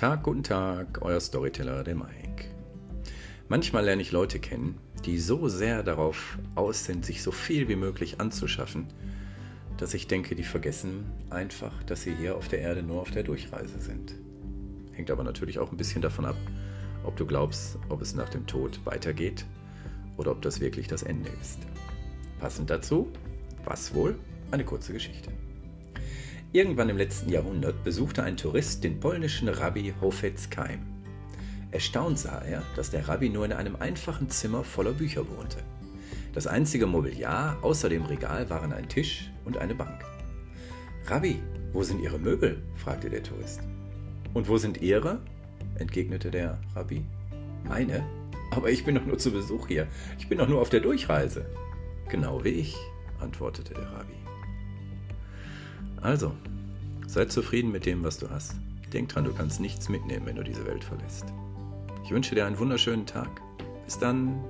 Tag, guten Tag, euer Storyteller, der Mike. Manchmal lerne ich Leute kennen, die so sehr darauf aus sind, sich so viel wie möglich anzuschaffen, dass ich denke, die vergessen einfach, dass sie hier auf der Erde nur auf der Durchreise sind. Hängt aber natürlich auch ein bisschen davon ab, ob du glaubst, ob es nach dem Tod weitergeht oder ob das wirklich das Ende ist. Passend dazu, was wohl? Eine kurze Geschichte. Irgendwann im letzten Jahrhundert besuchte ein Tourist den polnischen Rabbi Hofetz Keim. Erstaunt sah er, dass der Rabbi nur in einem einfachen Zimmer voller Bücher wohnte. Das einzige Mobiliar außer dem Regal waren ein Tisch und eine Bank. Rabbi, wo sind Ihre Möbel? fragte der Tourist. Und wo sind Ihre? entgegnete der Rabbi. Meine? Aber ich bin doch nur zu Besuch hier. Ich bin doch nur auf der Durchreise. Genau wie ich, antwortete der Rabbi. Also, sei zufrieden mit dem, was du hast. Denk dran, du kannst nichts mitnehmen, wenn du diese Welt verlässt. Ich wünsche dir einen wunderschönen Tag. Bis dann.